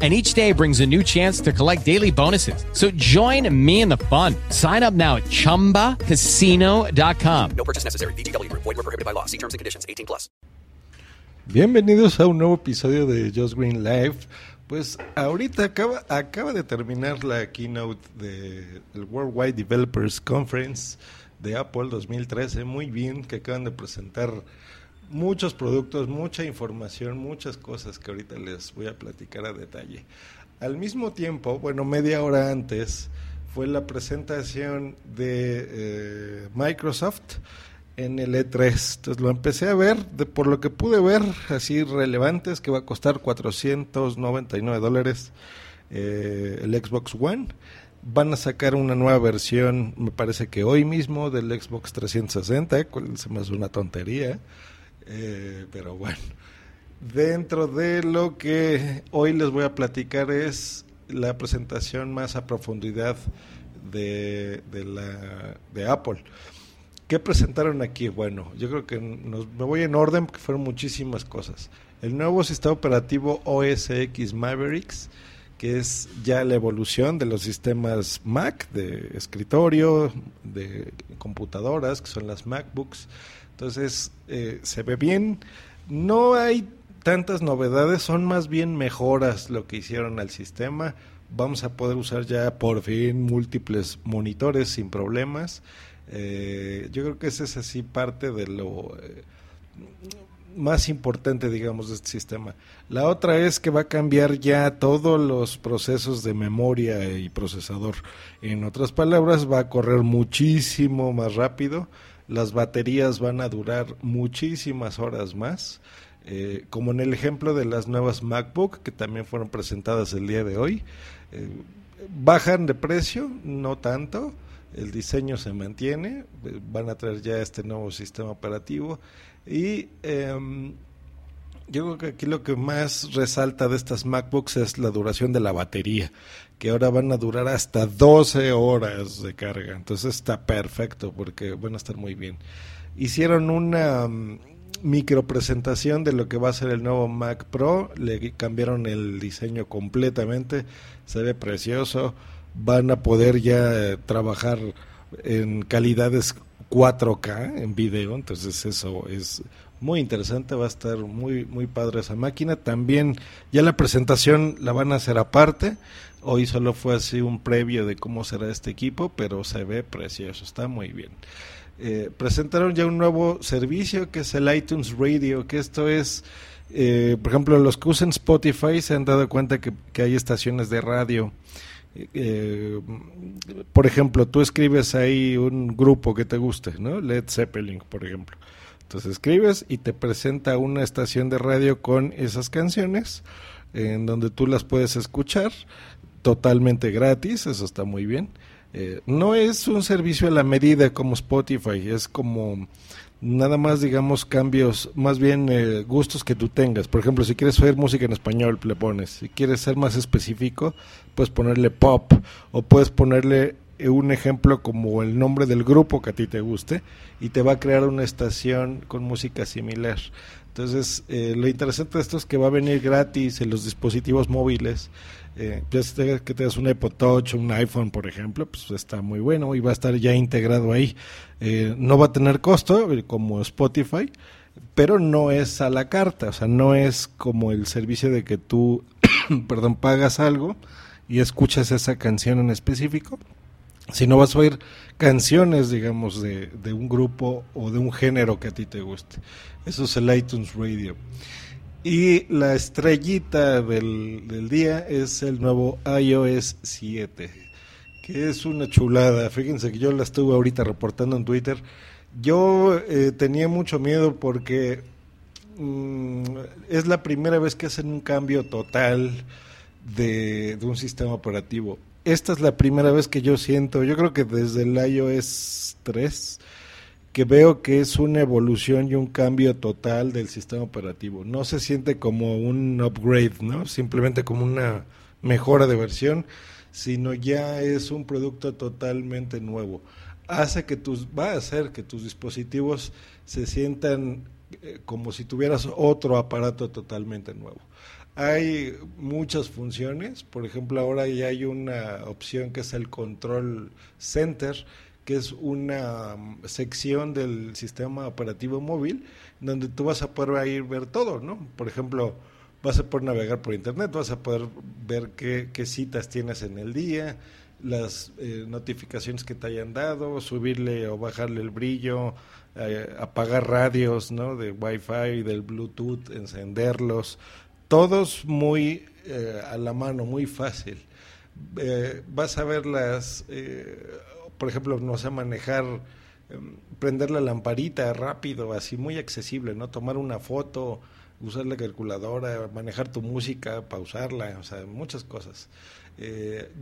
and each day brings a new chance to collect daily bonuses. So join me in the fun. Sign up now at ChumbaCasino.com. No purchase necessary. BGW. Void were prohibited by law. See terms and conditions. 18 plus. Bienvenidos a un nuevo episodio de Just Green Live. Pues ahorita acaba, acaba de terminar la keynote del de Worldwide Developers Conference de Apple 2013. Muy bien, que acaban de presentar muchos productos, mucha información, muchas cosas que ahorita les voy a platicar a detalle. Al mismo tiempo, bueno, media hora antes, fue la presentación de eh, Microsoft en el E3. Entonces lo empecé a ver, de, por lo que pude ver, así relevantes, que va a costar 499 dólares eh, el Xbox One. Van a sacar una nueva versión, me parece que hoy mismo, del Xbox 360, cual se me hace una tontería. Eh, pero bueno, dentro de lo que hoy les voy a platicar es la presentación más a profundidad de, de, Apple. ¿Qué presentaron aquí? Bueno, yo creo que me voy en orden porque fueron muchísimas cosas. El nuevo sistema operativo OS X Mavericks, que es ya la evolución de los sistemas Mac, de escritorio, de computadoras, que son las MacBooks. Entonces, eh, se ve bien. No hay tantas novedades, son más bien mejoras lo que hicieron al sistema. Vamos a poder usar ya por fin múltiples monitores sin problemas. Eh, yo creo que ese es así parte de lo eh, más importante, digamos, de este sistema. La otra es que va a cambiar ya todos los procesos de memoria y procesador. En otras palabras, va a correr muchísimo más rápido. Las baterías van a durar muchísimas horas más. Eh, como en el ejemplo de las nuevas MacBook que también fueron presentadas el día de hoy. Eh, bajan de precio, no tanto, el diseño se mantiene, eh, van a traer ya este nuevo sistema operativo y em, yo creo que aquí lo que más resalta de estas MacBooks es la duración de la batería, que ahora van a durar hasta 12 horas de carga, entonces está perfecto porque van a estar muy bien. Hicieron una um, micro presentación de lo que va a ser el nuevo Mac Pro, le cambiaron el diseño completamente, se ve precioso. Van a poder ya trabajar en calidades 4K en video, entonces eso es muy interesante, va a estar muy muy padre esa máquina. También ya la presentación la van a hacer aparte. Hoy solo fue así un previo de cómo será este equipo, pero se ve precioso, está muy bien. Eh, presentaron ya un nuevo servicio que es el iTunes Radio, que esto es, eh, por ejemplo, los que usan Spotify se han dado cuenta que, que hay estaciones de radio eh, por ejemplo, tú escribes ahí un grupo que te guste, ¿no? Led Zeppelin, por ejemplo. Entonces escribes y te presenta una estación de radio con esas canciones en donde tú las puedes escuchar totalmente gratis, eso está muy bien. Eh, no es un servicio a la medida como Spotify, es como nada más digamos cambios, más bien eh, gustos que tú tengas. Por ejemplo, si quieres oír música en español, le pones. Si quieres ser más específico, puedes ponerle pop o puedes ponerle un ejemplo como el nombre del grupo que a ti te guste y te va a crear una estación con música similar. Entonces, eh, lo interesante de esto es que va a venir gratis en los dispositivos móviles. Eh, ya que tengas un iPod Touch, un iPhone, por ejemplo, pues está muy bueno y va a estar ya integrado ahí. Eh, no va a tener costo eh, como Spotify, pero no es a la carta, o sea, no es como el servicio de que tú, perdón, pagas algo y escuchas esa canción en específico, sino vas a oír canciones, digamos, de, de un grupo o de un género que a ti te guste. Eso es el iTunes Radio. Y la estrellita del, del, día es el nuevo iOS 7, que es una chulada. Fíjense que yo la estuve ahorita reportando en Twitter. Yo eh, tenía mucho miedo porque mm, es la primera vez que hacen un cambio total de, de un sistema operativo. Esta es la primera vez que yo siento, yo creo que desde el iOS 3, que veo que es una evolución y un cambio total del sistema operativo. No se siente como un upgrade, ¿no? Simplemente como una mejora de versión, sino ya es un producto totalmente nuevo. Hace que tus, va a hacer que tus dispositivos se sientan eh, como si tuvieras otro aparato totalmente nuevo. Hay muchas funciones, por ejemplo, ahora ya hay una opción que es el Control Center, que es una mm, sección del sistema operativo móvil donde tú vas a poder ir ver todo, ¿no? Por ejemplo, vas a poder navegar por internet, vas a poder ver qué, citas tienes en el día, las eh, notificaciones que te hayan dado, subirle o bajarle el brillo, eh, apagar radios, ¿no? De Wi-Fi, del Bluetooth, encenderlos, todos muy eh, a la mano, muy fácil. Eh, vas a ver las, eh, por ejemplo, no sé, manejar, em, prender la lamparita rápido, así muy accesible, ¿no? Tomar una foto, usar la calculadora, manejar tu música, pausarla, o sea, muchas cosas.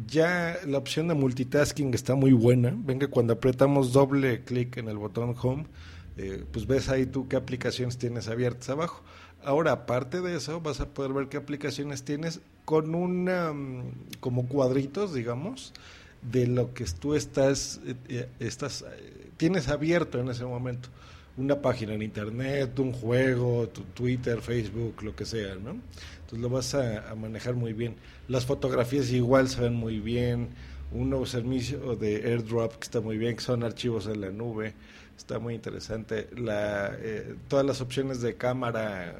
ya la opción de multitasking está muy buena. Ven que cuando apretamos doble clic en el botón Home, pues ves ahí tú qué aplicaciones tienes abiertas abajo. Ahora, aparte de eso, vas a poder ver qué aplicaciones tienes con una, mm, como cuadritos, digamos, de lo que tú estás, eh, eh, estás, eh, tienes abierto en ese momento. Una página en internet, un juego, tu Twitter, Facebook, lo que sea, ¿no? Entonces lo vas a, a manejar muy bien. Las fotografías igual se ven muy bien. Un nuevo servicio de airdrop que está muy bien, que son archivos en la nube está muy interesante. La, eh, todas las opciones de cámara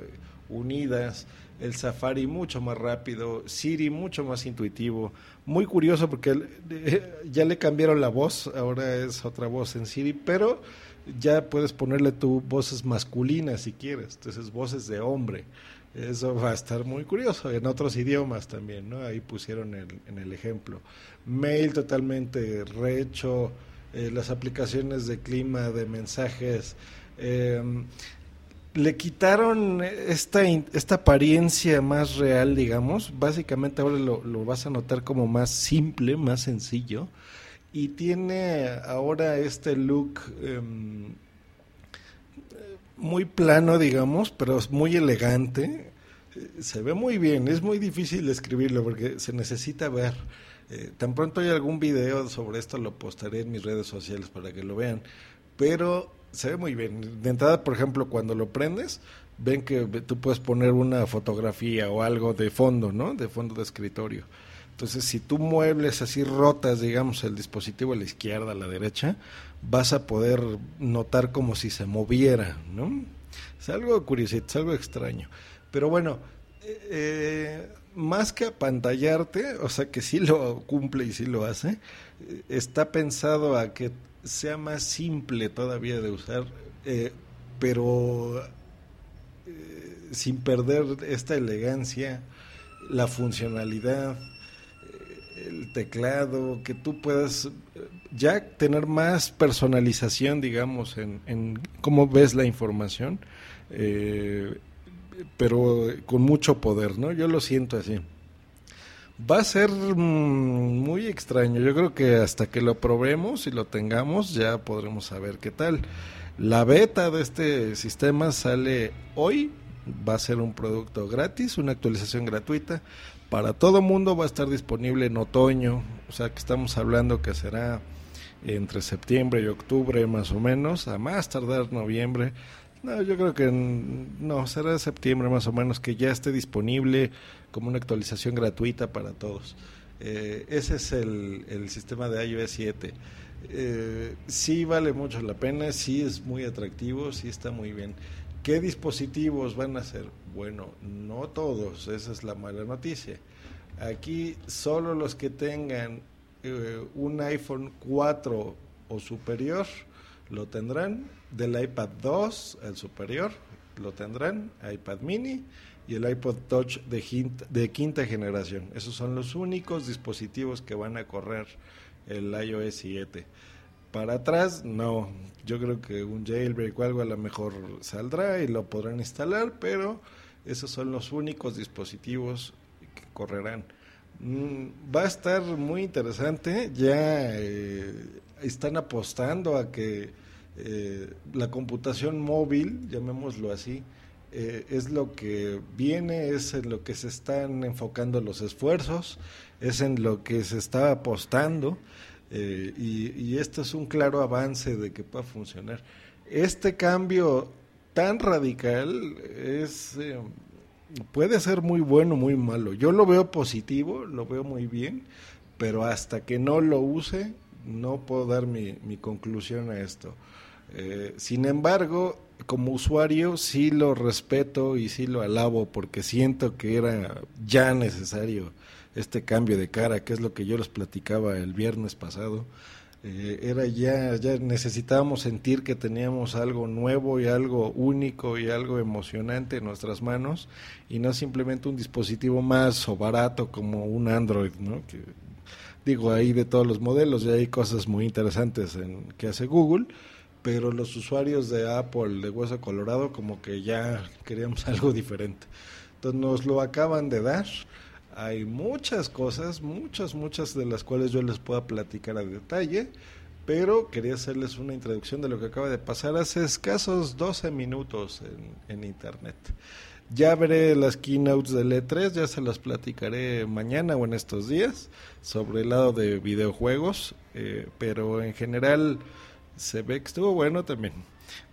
unidas, el Safari mucho más rápido, Siri mucho más intuitivo. Muy curioso porque eh, ya le cambiaron la voz, ahora es otra voz en Siri, pero ya puedes ponerle tu voces masculinas si quieres, entonces voces de hombre. Eso va a estar muy curioso, en otros idiomas también, ¿no? Ahí pusieron el, en el ejemplo. Mail totalmente rehecho, eh, las aplicaciones de clima, de mensajes. Em, le quitaron esta, esta apariencia más real, digamos. Básicamente ahora lo, vas a notar como más simple, más sencillo. Y tiene ahora este look em, muy plano, digamos, pero es muy elegante. Se ve muy bien, es muy difícil escribirlo porque se necesita ver. Eh, tan pronto hay algún video sobre esto, lo postaré en mis redes sociales para que lo vean. Pero se ve muy bien. De entrada, por ejemplo, cuando lo prendes, ven que tú puedes poner una fotografía o algo de fondo, ¿no? De fondo de escritorio. Entonces, si tú muebles así rotas, digamos, el dispositivo a la izquierda, a la derecha, vas a poder notar como si se moviera, ¿no? Es algo curioso, es algo extraño. Pero bueno, eh, más que apantallarte, o sea que sí lo cumple y sí lo hace, está pensado a que sea más simple todavía de usar, eh, pero eh, sin perder esta elegancia, la funcionalidad, eh, el teclado, que tú puedas ya tener más personalización, digamos, en, en cómo ves la información pero con mucho poder, ¿no? Yo lo siento así. Va a ser mm, muy extraño. Yo creo que hasta que lo probemos y lo tengamos ya podremos saber qué tal. La beta de este sistema sale hoy. Va a ser un producto gratis, una actualización gratuita. Para todo mundo va a estar disponible en otoño. O sea que estamos hablando que será entre septiembre y octubre más o menos. A más tardar noviembre no, yo creo que no, será septiembre más o menos que ya esté disponible como una actualización gratuita para todos. Eh, ese es el, sistema de iOS 7. Eh, sí vale mucho la pena, sí es muy atractivo, sí está muy bien. ¿Qué dispositivos van a ser? Bueno, no todos, esa es la mala noticia. Aquí solo los que tengan eh, un iPhone 4 o superior lo tendrán del iPad 2, el superior, lo tendrán, iPad mini y el iPod Touch de, quinta generación. Esos son los únicos dispositivos que van a correr el iOS 7. Para atrás, no. Yo creo que un jailbreak o algo a lo mejor saldrá y lo podrán instalar, pero esos son los únicos dispositivos que correrán. Mm, va a estar muy interesante. Ya eh, están apostando a que eh, la computación móvil, llamémoslo así, eh, es lo que viene, es en lo que se están enfocando los esfuerzos, es en lo que se está apostando eh, y, esto es un claro avance de que pueda funcionar. Este cambio tan radical es puede ser muy bueno, muy malo. Yo lo veo positivo, lo veo muy bien, pero hasta que no lo use no puedo dar mi, mi conclusión a esto. Eh, sin embargo, como usuario sí lo respeto y sí lo alabo porque siento que era ya necesario este cambio de cara, que es lo que yo les platicaba el viernes pasado. Eh, era ya, ya necesitábamos sentir que teníamos algo nuevo y algo único y algo emocionante en nuestras manos y no simplemente un dispositivo más o barato como un Android, ¿no? Que, digo, ahí de todos los modelos y hay cosas muy interesantes en, que hace Google, pero los usuarios de Apple de Hueso Colorado como que ya queríamos algo diferente. Entonces nos lo acaban de dar. Hay muchas cosas, muchas, muchas de las cuales yo les puedo platicar a detalle, pero quería hacerles una introducción de lo que acaba de pasar hace escasos 12 minutos en, internet. Ya veré las keynotes del E3, ya se las platicaré mañana o en estos días sobre el lado de videojuegos, eh, pero en general se ve que estuvo bueno también.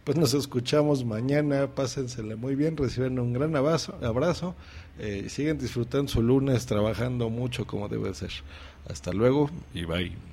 Pues nos escuchamos mañana, pásensela muy bien, reciben un gran abrazo, abrazo eh, siguen disfrutando su lunes trabajando mucho como debe ser. Hasta luego y bye.